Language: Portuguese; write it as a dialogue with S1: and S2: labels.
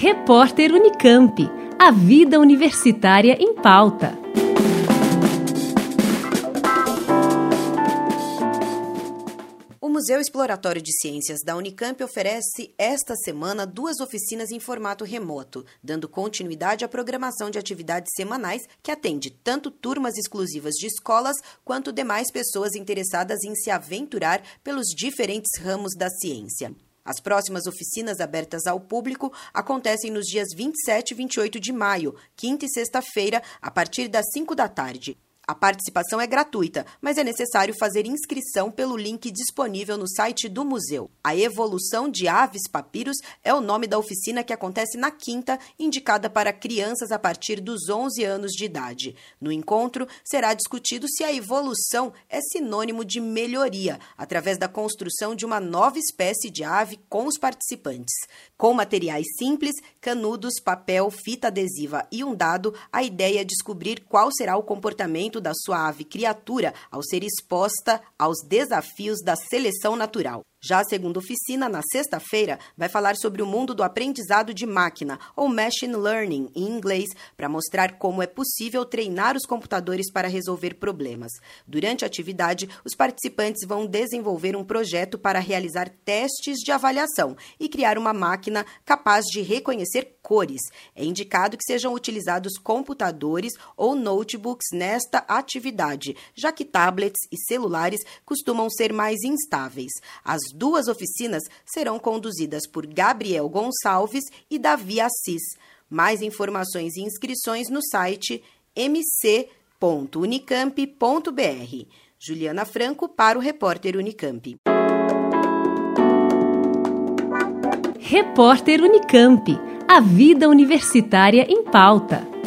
S1: Repórter Unicamp. A vida universitária em pauta.
S2: O Museu Exploratório de Ciências da Unicamp oferece esta semana duas oficinas em formato remoto, dando continuidade à programação de atividades semanais que atende tanto turmas exclusivas de escolas quanto demais pessoas interessadas em se aventurar pelos diferentes ramos da ciência. As próximas oficinas abertas ao público acontecem nos dias 27 e 28 de maio, quinta e sexta-feira, a partir das 5 da tarde. A participação é gratuita, mas é necessário fazer inscrição pelo link disponível no site do museu. A evolução de aves papiros é o nome da oficina que acontece na quinta, indicada para crianças a partir dos 11 anos de idade. No encontro, será discutido se a evolução é sinônimo de melhoria, através da construção de uma nova espécie de ave com os participantes. Com materiais simples, canudos, papel, fita adesiva e um dado, a ideia é descobrir qual será o comportamento da suave criatura ao ser exposta aos desafios da seleção natural. Já a segunda oficina, na sexta-feira, vai falar sobre o mundo do aprendizado de máquina, ou machine learning em inglês, para mostrar como é possível treinar os computadores para resolver problemas. Durante a atividade, os participantes vão desenvolver um projeto para realizar testes de avaliação e criar uma máquina capaz de reconhecer cores. É indicado que sejam utilizados computadores ou notebooks nesta atividade, já que tablets e celulares costumam ser mais instáveis. As duas oficinas serão conduzidas por Gabriel Gonçalves e Davi Assis. Mais informações e inscrições no site mc.unicamp.br. Juliana Franco para o repórter Unicamp.
S1: Repórter Unicamp. A vida universitária em pauta.